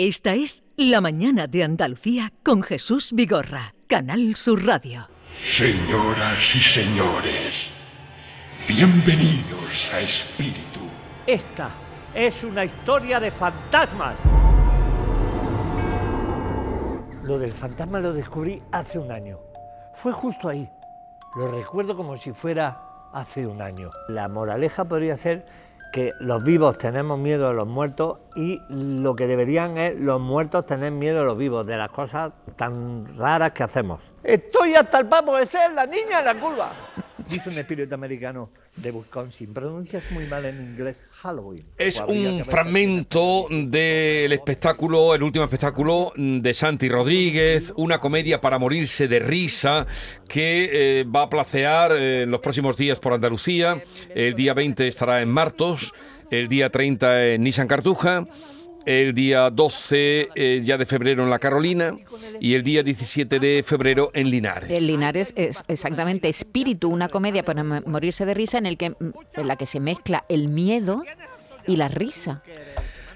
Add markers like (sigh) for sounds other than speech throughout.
Esta es La Mañana de Andalucía con Jesús Vigorra, Canal Sur Radio. Señoras y señores, bienvenidos a Espíritu. Esta es una historia de fantasmas. Lo del fantasma lo descubrí hace un año. Fue justo ahí. Lo recuerdo como si fuera hace un año. La moraleja podría ser que los vivos tenemos miedo a los muertos y lo que deberían es los muertos tener miedo a los vivos, de las cosas tan raras que hacemos. Estoy hasta el papo de ser la niña en la curva. Dice un espíritu americano de Wisconsin. Pronuncias muy mal en inglés Halloween. Es un fragmento del espectáculo, el último espectáculo de Santi Rodríguez, una comedia para morirse de risa que eh, va a placear eh, en los próximos días por Andalucía. El día 20 estará en Martos, el día 30 en Nissan Cartuja el día 12 eh, ya de febrero en La Carolina y el día 17 de febrero en Linares. En Linares es exactamente Espíritu, una comedia para morirse de risa en, el que, en la que se mezcla el miedo y la risa.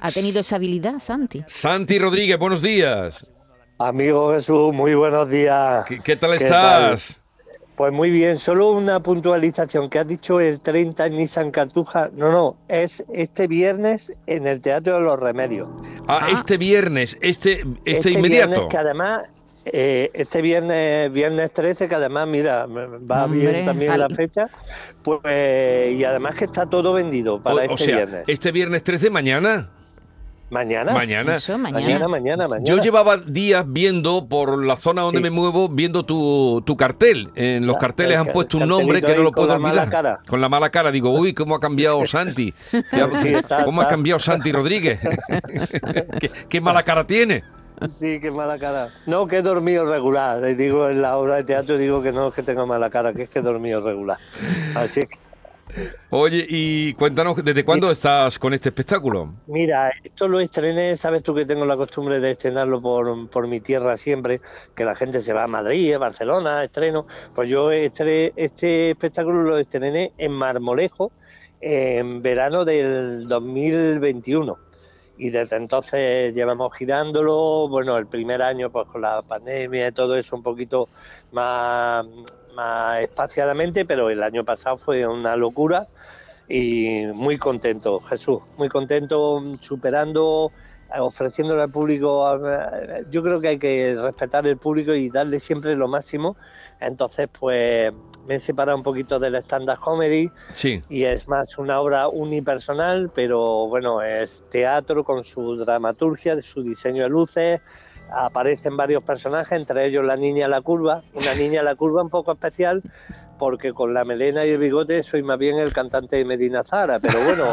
¿Ha tenido esa habilidad, Santi? Santi Rodríguez, buenos días. Amigo Jesús, muy buenos días. ¿Qué, tal estás? Pues muy bien, solo una puntualización que has dicho el 30 en Nissan Cartuja. No, no, es este viernes en el Teatro de los Remedios. Ah, ah. este viernes, este, este, este inmediato. Viernes que además, eh, este viernes, viernes 13, que además, mira, va bien también la fecha, pues, y además que está todo vendido para este viernes. Este viernes 13, mañana. Mañana. Mañana. mañana. Mañana, mañana, Yo llevaba días viendo por la zona donde me muevo, viendo tu, tu cartel. En los carteles han puesto un nombre que no lo puedo olvidar. Con la mala cara. Digo, uy, ¿cómo ha cambiado (laughs) Santi? ¿Cómo ha cambiado Santi Rodríguez? (laughs) ¿Qué, mala cara tiene? Sí, qué mala cara. No, que he dormido regular. Digo, en la obra de teatro digo que no es que tenga mala cara, que es que he dormido regular. Así que Oye, y cuéntanos, ¿desde cuándo estás con este espectáculo? Mira, esto lo estrené, sabes tú que tengo la costumbre de estrenarlo por, por mi tierra siempre, que la gente se va a Madrid, a Barcelona, estreno. Pues yo este espectáculo lo estrené en Marmolejo en verano del 2021 y desde entonces llevamos girándolo, bueno, el primer año pues con la pandemia y todo eso un poquito más más espaciadamente, pero el año pasado fue una locura y muy contento, Jesús, muy contento superando, ofreciéndole al público, yo creo que hay que respetar el público y darle siempre lo máximo, entonces pues me he separado un poquito del stand-up comedy sí. y es más una obra unipersonal, pero bueno, es teatro con su dramaturgia, su diseño de luces, aparecen varios personajes, entre ellos la niña la curva, una niña la curva un poco especial, porque con la melena y el bigote soy más bien el cantante de Medina Zara, pero bueno.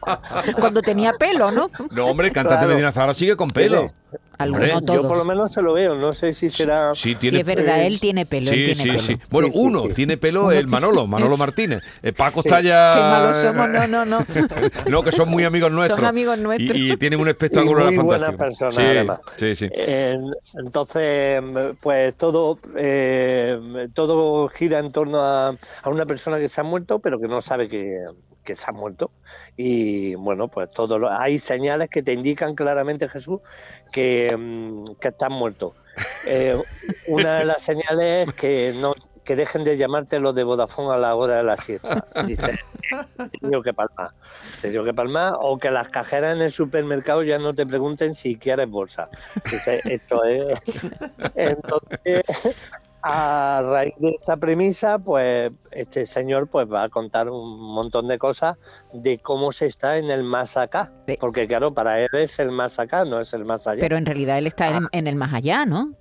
(laughs) Cuando tenía pelo, ¿no? No, hombre, el cantante de Medina Zara sigue con pelo. Yo por lo menos se lo veo, no sé si será... Sí, tiene... es verdad, él tiene pelo. Sí, sí, sí. Bueno, uno tiene pelo, el Manolo, Manolo (laughs) Martínez. El Paco está ya... Qué malos somos, no, no, no. (laughs) no, que son muy amigos nuestros. Son amigos nuestros. Y, tienen un espectáculo de la fantasía. personas, además. Sí, sí. entonces, pues todo, eh, todo gira en torno a, a una persona que se ha muerto, pero que no sabe que que se ha muerto. Y bueno pues todo hay señales que te indican claramente Jesús que, mm, que estás muerto. (laughs) Eh, una de las señales es que no que dejen de llamarte los de Vodafone a la hora de la siesta dice tengo que palmar tengo que palmar o que las cajeras en el supermercado ya no te pregunten si quieres bolsa. Esto es (laughs) entonces a raíz de esta premisa, pues este señor pues va a contar un montón de cosas de cómo se está en el más acá, porque claro, para él es el más acá, no es el más allá. Pero en realidad él está en, ah. el más allá, ¿no?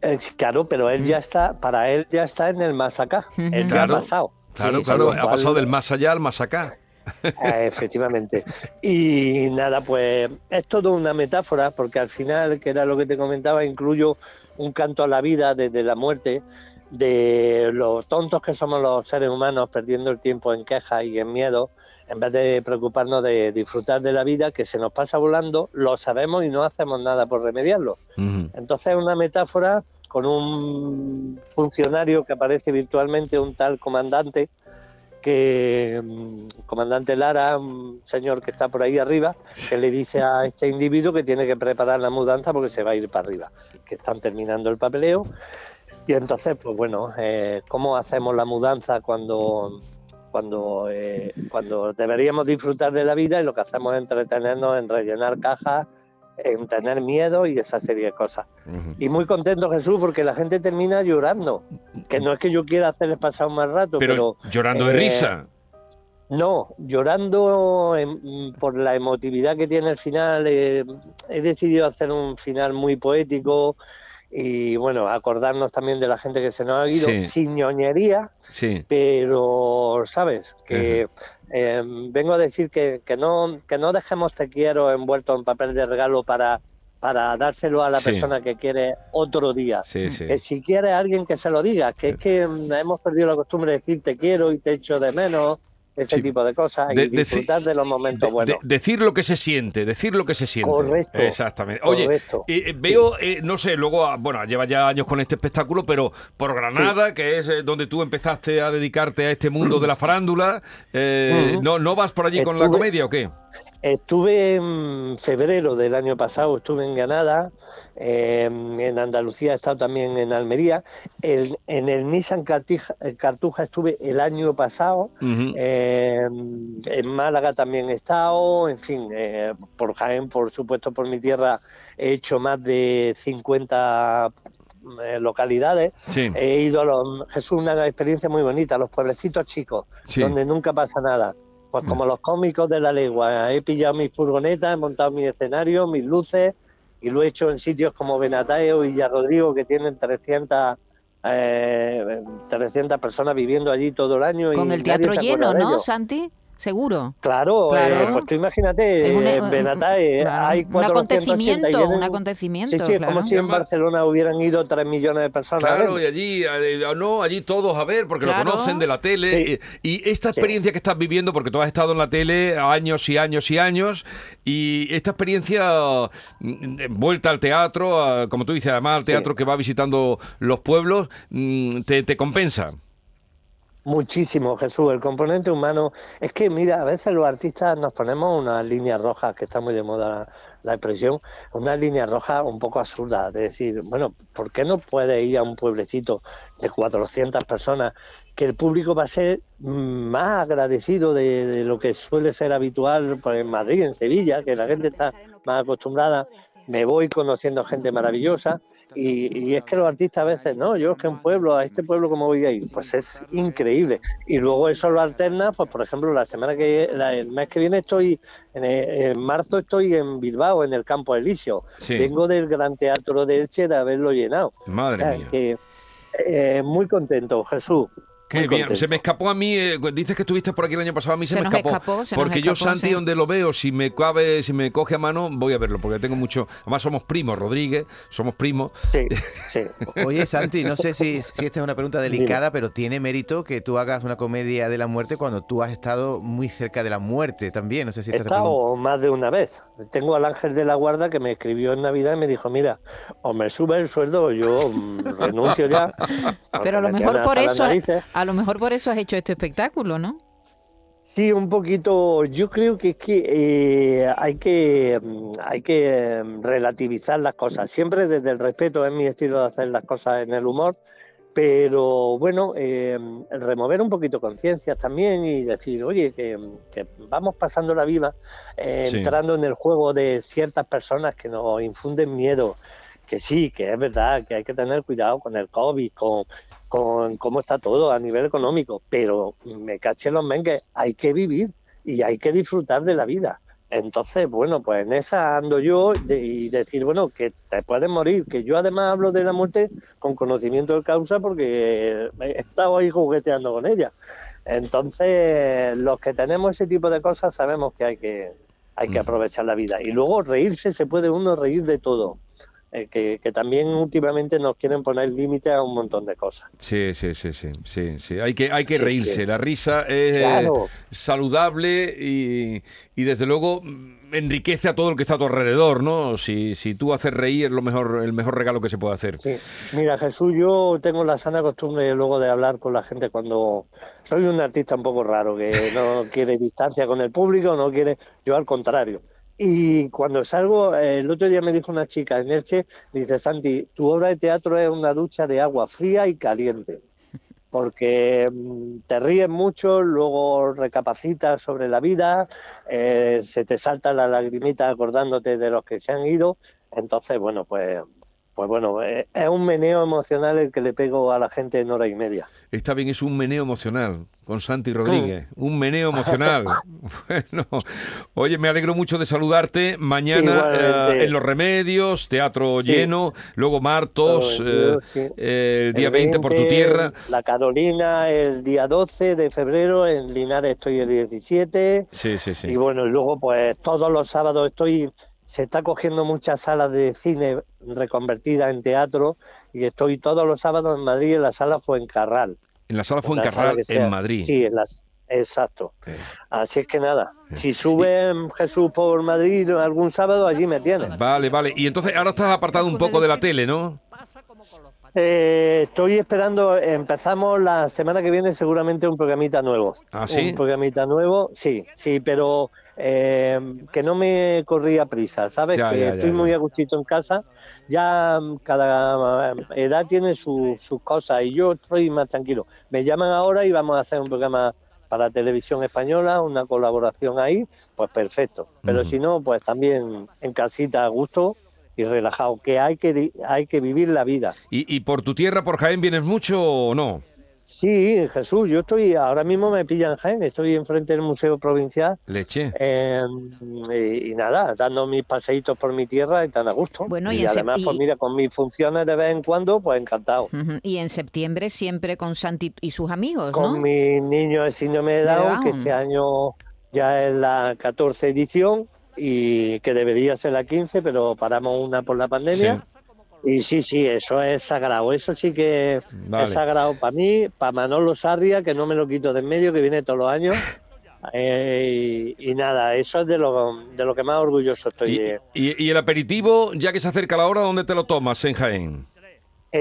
Eh, claro, pero él ya está, para él ya está en el más acá, él ya ha pasado. Claro, claro, ha pasado del más allá al más acá. Eh, (laughs) efectivamente. Y nada, pues es todo una metáfora, porque al final, que era lo que te comentaba, incluyo un canto a la vida desde la muerte, de los tontos que somos los seres humanos perdiendo el tiempo en quejas y en miedo, en vez de preocuparnos de disfrutar de la vida que se nos pasa volando, lo sabemos y no hacemos nada por remediarlo. Entonces es una metáfora con un funcionario que aparece virtualmente, un tal comandante, que mm, comandante Lara, un señor que está por ahí arriba, que le dice a este individuo que tiene que preparar la mudanza porque se va a ir para arriba, que están terminando el papeleo. Y entonces, pues bueno, eh, ¿cómo hacemos la mudanza cuando, cuando, eh, cuando deberíamos disfrutar de la vida y lo que hacemos es entretenernos en rellenar cajas, en tener miedo y esa serie de cosas? Y muy contento Jesús porque la gente termina llorando, que no es que yo quiera hacerles pasar un mal rato, Pero, pero llorando de eh, risa. no, llorando en- por la emotividad que tiene el final. eh, he decidido hacer un final muy poético y bueno, acordarnos también de la gente que se nos ha ido, Sí. sin ñoñería, Sí. pero sabes que eh, vengo a decir que, que no que no dejemos te quiero envuelto en papel de regalo para para dárselo a la Sí. persona que quiere otro día. Sí, sí. Que si quiere alguien que se lo diga, que es que mm, hemos perdido la costumbre de decir te quiero y te echo de menos, ese tipo de cosas, De- y disfrutar de los momentos De- buenos. de- decir lo que se siente, decir lo que se siente. Correcto. Exactamente. Oye, Correcto. eh, eh, veo, eh, no sé, luego, ah, bueno, llevas ya años con este espectáculo, pero por Granada, que es eh, donde tú empezaste a dedicarte a este mundo de la farándula, eh, Ujú. ¿no, ¿no vas por allí con la comedia o qué? Estuve en febrero del año pasado, estuve en Granada, eh, en Andalucía he estado también en Almería, El- en el Nissan Cartija- eh, Cartuja estuve el año pasado, eh, en Málaga también he estado, en fin, eh, por Jaén, por supuesto, por mi tierra he hecho más de 50 eh, localidades. Sí. He ido a los, Jesús, una experiencia muy bonita, a los pueblecitos chicos, Sí. donde nunca pasa nada. Pues Mm. como los cómicos de la legua, he pillado mis furgonetas, he montado mi escenario, mis luces, y lo he hecho en sitios como Benatao y Rodrigo, que tienen 300, eh, 300 personas viviendo allí todo el año. Con y el teatro lleno, ¿no. Santi? Seguro. Claro, Claro. eh, pues tú imagínate, en claro, hay un 480 y acontecimiento, vienen- un acontecimiento, Sí, sí, es claro. como si en Barcelona hubieran ido 3 millones de personas. a Claro, y allí, eh, no, allí todos a ver, porque Claro. lo conocen de la tele. Sí. Y, esta experiencia que estás viviendo, porque tú has estado en la tele años y años y años, y esta experiencia mm, vuelta al teatro, como tú dices, además al Sí. teatro que va visitando los pueblos, mm, te, te compensa. Muchísimo, Jesús. El componente humano. Es que, mira, a veces los artistas nos ponemos unas líneas rojas, que está muy de moda la, expresión, unas líneas rojas un poco absurdas. De decir, bueno, ¿por qué no puedes ir a un pueblecito de 400 personas que el público va a ser más agradecido de, de lo que suele ser habitual pues, en Madrid, en Sevilla, que la gente está más acostumbrada? Me voy conociendo gente maravillosa. Y, y es que los artistas a veces, no, yo es que un pueblo, a este pueblo como voy a ir, pues es increíble. Y luego eso lo alterna, pues por ejemplo, la semana que, la- el mes que viene estoy, en, en marzo estoy en Bilbao, en el Campo Elíseo. Sí. Vengo del Gran Teatro de Elche de haberlo llenado. Madre O sea, mía. que, eh, muy contento, Jesús. Qué muy bien, contento. se me escapó a mí, eh, dices que estuviste por aquí el año pasado, a mí se, Se me nos escapó. escapó, se nos porque yo Santi sí. donde lo veo, si me cabe, si me coge a mano, voy a verlo, porque tengo mucho, además somos primos, Rodríguez, somos primos. Sí, (laughs) sí. Oye, Santi, no sé si, si esta es una pregunta delicada, pero tiene mérito que tú hagas una comedia de la muerte cuando tú has estado muy cerca de la muerte también. No sé si He estado más de una vez. Tengo al ángel de la guarda que me escribió en Navidad y me dijo, mira, o me sube el sueldo o yo mm, (laughs) renuncio ya. Pero a lo mejor por eso, a lo mejor por eso has hecho este espectáculo, ¿no? Sí, un poquito. Yo creo que es que eh, hay que mm, hay que mm, relativizar las cosas. Siempre desde el respeto es mi estilo de hacer las cosas en el humor, pero bueno, eh, remover un poquito conciencias también y decir, oye, que, que vamos pasando la vida eh, Sí. entrando en el juego de ciertas personas que nos infunden miedo. Que sí, que es verdad que hay que tener cuidado con el COVID, con, con cómo está todo a nivel económico, pero me caché los mengues, hay que vivir y hay que disfrutar de la vida. Entonces, bueno, pues en esa ando yo de- y decir, bueno, que te puedes morir, que yo además hablo de la muerte con conocimiento de causa porque he estado ahí jugueteando con ella. Entonces, los que tenemos ese tipo de cosas sabemos que hay que, hay que Ujú. aprovechar la vida. Y luego reírse, se puede uno reír de todo. Eh, que, que también últimamente nos quieren poner límites a un montón de cosas. Sí, sí, sí, sí, sí, sí. Hay que, hay que Sí, reírse. La risa es Claro. saludable y, y desde luego enriquece a todo el que está a tu alrededor, ¿no? Si, si tú haces reír es lo mejor, el mejor regalo que se puede hacer. Sí. Mira, Jesús, yo tengo la sana costumbre luego de hablar con la gente cuando soy un artista un poco raro, que no quiere distancia con el público, no quiere, yo al contrario. Y cuando salgo, eh, el otro día me dijo una chica en Elche, dice, Santi, tu obra de teatro es una ducha de agua fría y caliente, (laughs) porque mm, te ríes mucho, luego recapacitas sobre la vida, eh, se te salta la lagrimita acordándote de los que se han ido, entonces, bueno, pues pues bueno, eh, es un meneo emocional el que le pego a la gente en hora y media. Está bien, es un meneo emocional con Santi Rodríguez. Un meneo emocional. (laughs) bueno, oye, me alegro mucho de saludarte. Mañana eh, en Los Remedios, teatro Sí. lleno. Luego Martos, eh, sí. eh, el día El 20 por tu 20, tierra. La Carolina el día 12 de febrero, en Linares estoy el 17. Sí, sí, sí. Y bueno, y luego pues todos los sábados estoy, se está cogiendo muchas salas de cine reconvertidas en teatro y estoy todos los sábados en Madrid en la sala Fuencarral. En la sala en la sala Fuencarral, en Madrid. Sí, en las, exacto. Eh, Así es que nada, si sube Jesús por Madrid algún sábado, allí me tienes. Vale, vale. Y entonces ahora estás apartado un poco de la tele, ¿no? Eh, estoy esperando, empezamos la semana que viene seguramente un programita nuevo. ¿Ah, sí? Un programita nuevo, sí, sí, pero eh, que no me corría prisa, ¿sabes? Ya, que ya, ya, estoy muy a gustito en casa. Ya mm, cada edad tiene su- sus cosas y yo estoy más tranquilo. Me llaman ahora y vamos a hacer un programa para televisión española, una colaboración ahí, pues perfecto. Pero si no, pues también en casita a gusto y relajado, que hay que, hay que vivir la vida. ¿Y, y por tu tierra, por Jaén, vienes mucho o no? Sí, Jesús, yo estoy, ahora mismo me pillan en Jaén, estoy enfrente del Museo Provincial Leche. eh, y, y nada, dando mis paseitos por mi tierra y tan a gusto. Bueno, y además, pues mira, con mis funciones de vez en cuando, pues encantado. Y en septiembre siempre con Santi y sus amigos, Con ¿no? mis niños de síndrome de Down, que este año ya es la 14 edición y que debería ser la 15, pero paramos una por la pandemia. Y sí, sí, eso es sagrado, eso sí que es sagrado para mí, para Manolo Sarria, que no me lo quito de en medio, que viene todos los años. Eh, y, y nada, eso es de lo, de lo que más orgulloso estoy. Y, y- y el aperitivo, ya que se acerca la hora, ¿dónde te lo tomas en Jaén?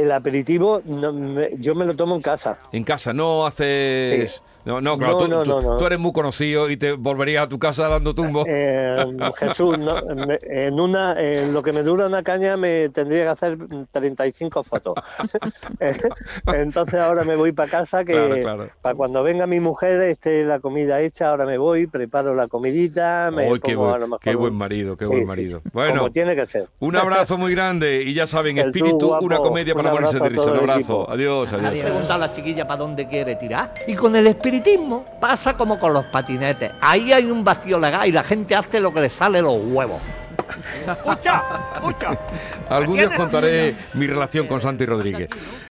El aperitivo no, me- yo me lo tomo en casa. En casa, no haces... No, no, claro, No, tú, no, tú- no, no. tú eres muy conocido y te volverías a tu casa dando tumbo. Eh, Jesús, no, me- en una, en lo que me dura una caña me tendría que hacer 35 fotos. (laughs) Entonces ahora me voy para casa que Claro, claro. para cuando venga mi mujer esté la comida hecha, ahora me voy, preparo la comidita, me ¡Ay, qué, buen, qué buen marido, qué Sí, buen marido! sí, Bueno, como tiene que ser. un abrazo muy grande y ya saben, (laughs) espíritu, guapo, una comedia un para morirse de risa. Un abrazo, adiós, adiós. Pregunta a la chiquilla para dónde quiere tirar. Y con el espiritismo pasa como con los patinetes. Ahí hay un vacío legal y la gente hace lo que le sale los huevos. Escucha, escucha. Algún día os contaré mi relación con Santi Rodríguez.